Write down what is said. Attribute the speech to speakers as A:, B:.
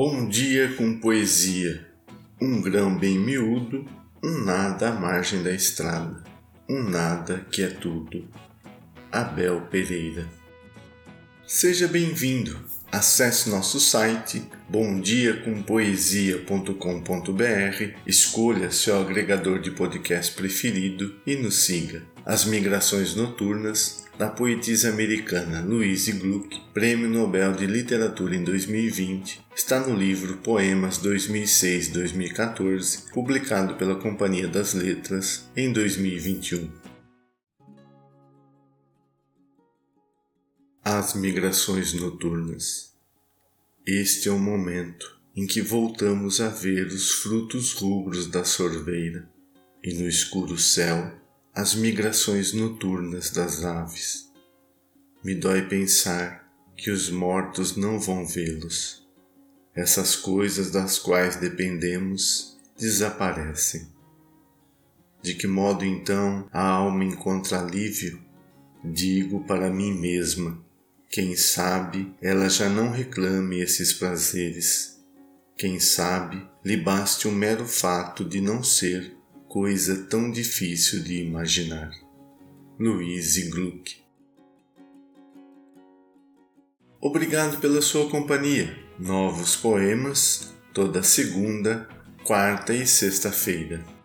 A: Bom dia com poesia, um grão bem miúdo, um nada à margem da estrada, um nada que é tudo. Abel Pereira. Seja bem-vindo. Acesse nosso site bomdiacompoesia.com.br, escolha seu agregador de podcast preferido e nos siga. As Migrações Noturnas da poetisa americana Louise Gluck, Prêmio Nobel de Literatura em 2020, está no livro Poemas 2006-2014, publicado pela Companhia das Letras em 2021. As migrações noturnas. Este é o momento em que voltamos a ver os frutos rubros da sorveira e no escuro céu as migrações noturnas das aves. Me dói pensar que os mortos não vão vê-los. Essas coisas das quais dependemos desaparecem. De que modo então a alma encontra alívio? Digo para mim mesma: quem sabe ela já não reclame esses prazeres. Quem sabe lhe baste o mero fato de não ser coisa tão difícil de imaginar. Louise Gluck Obrigado pela sua companhia. Novos poemas toda segunda, quarta e sexta-feira.